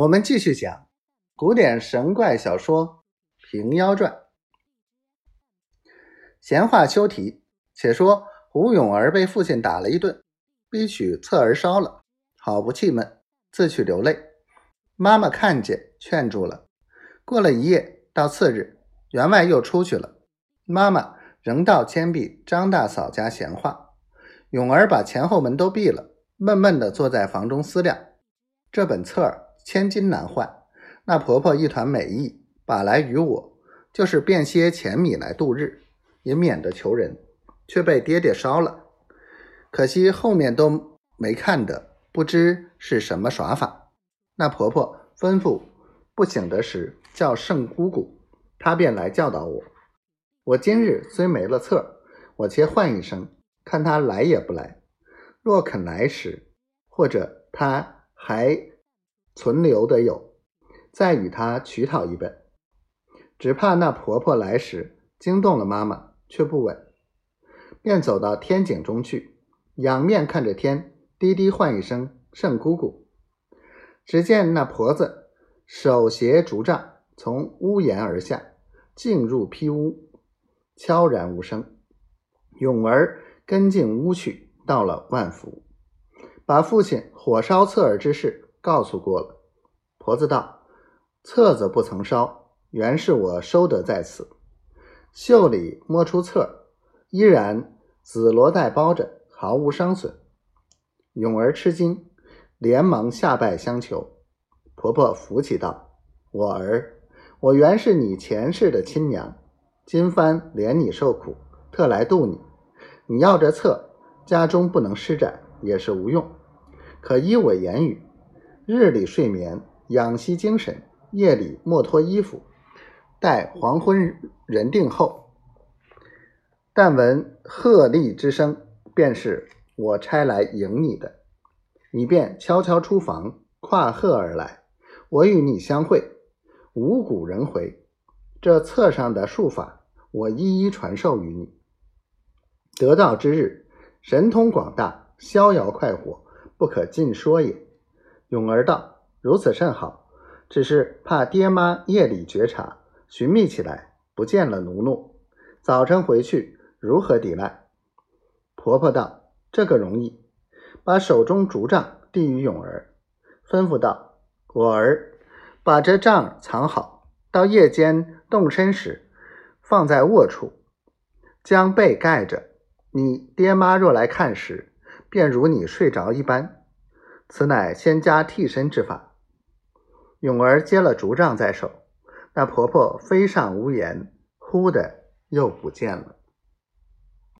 我们继续讲古典神怪小说《平妖传》。闲话休提，且说胡永儿被父亲打了一顿，逼取侧儿烧了，好不气闷，自去流泪。妈妈看见，劝住了。过了一夜，到次日，员外又出去了。妈妈仍到监壁张大嫂家闲话。永儿把前后门都闭了，闷闷地坐在房中思量。这本册儿。千金难换，那婆婆一团美意，把来与我，就是变些钱米来度日，也免得求人，却被爹爹烧了。可惜后面都没看得，不知是什么耍法。那婆婆吩咐不醒得时叫圣姑姑，她便来教导我。我今日虽没了策，我且唤一声，看她来也不来。若肯来时，或者她还。存留的有，再与他取讨一本，只怕那婆婆来时惊动了妈妈，却不稳，便走到天井中去，仰面看着天，低低唤一声“圣姑姑”。只见那婆子手携竹杖，从屋檐而下，进入披屋，悄然无声。永儿跟进屋去，到了万福，把父亲火烧侧耳之事。告诉过了，婆子道：“册子不曾烧，原是我收得在此。”袖里摸出册，依然紫罗带包着，毫无伤损。勇儿吃惊，连忙下拜相求。婆婆扶起道：“我儿，我原是你前世的亲娘，今番怜你受苦，特来度你。你要这册，家中不能施展，也是无用，可依我言语。”日里睡眠，养息精神；夜里莫脱衣服，待黄昏人定后，但闻鹤唳之声，便是我差来迎你的。你便悄悄出房，跨鹤而来，我与你相会。五谷人回，这册上的术法，我一一传授于你。得道之日，神通广大，逍遥快活，不可尽说也。永儿道：“如此甚好，只是怕爹妈夜里觉察，寻觅起来，不见了奴奴。早晨回去如何抵赖？”婆婆道：“这个容易，把手中竹杖递与永儿，吩咐道：‘我儿，把这杖藏好，到夜间动身时，放在卧处，将被盖着。你爹妈若来看时，便如你睡着一般。’”此乃仙家替身之法。勇儿接了竹杖在手，那婆婆飞上屋檐，忽的又不见了。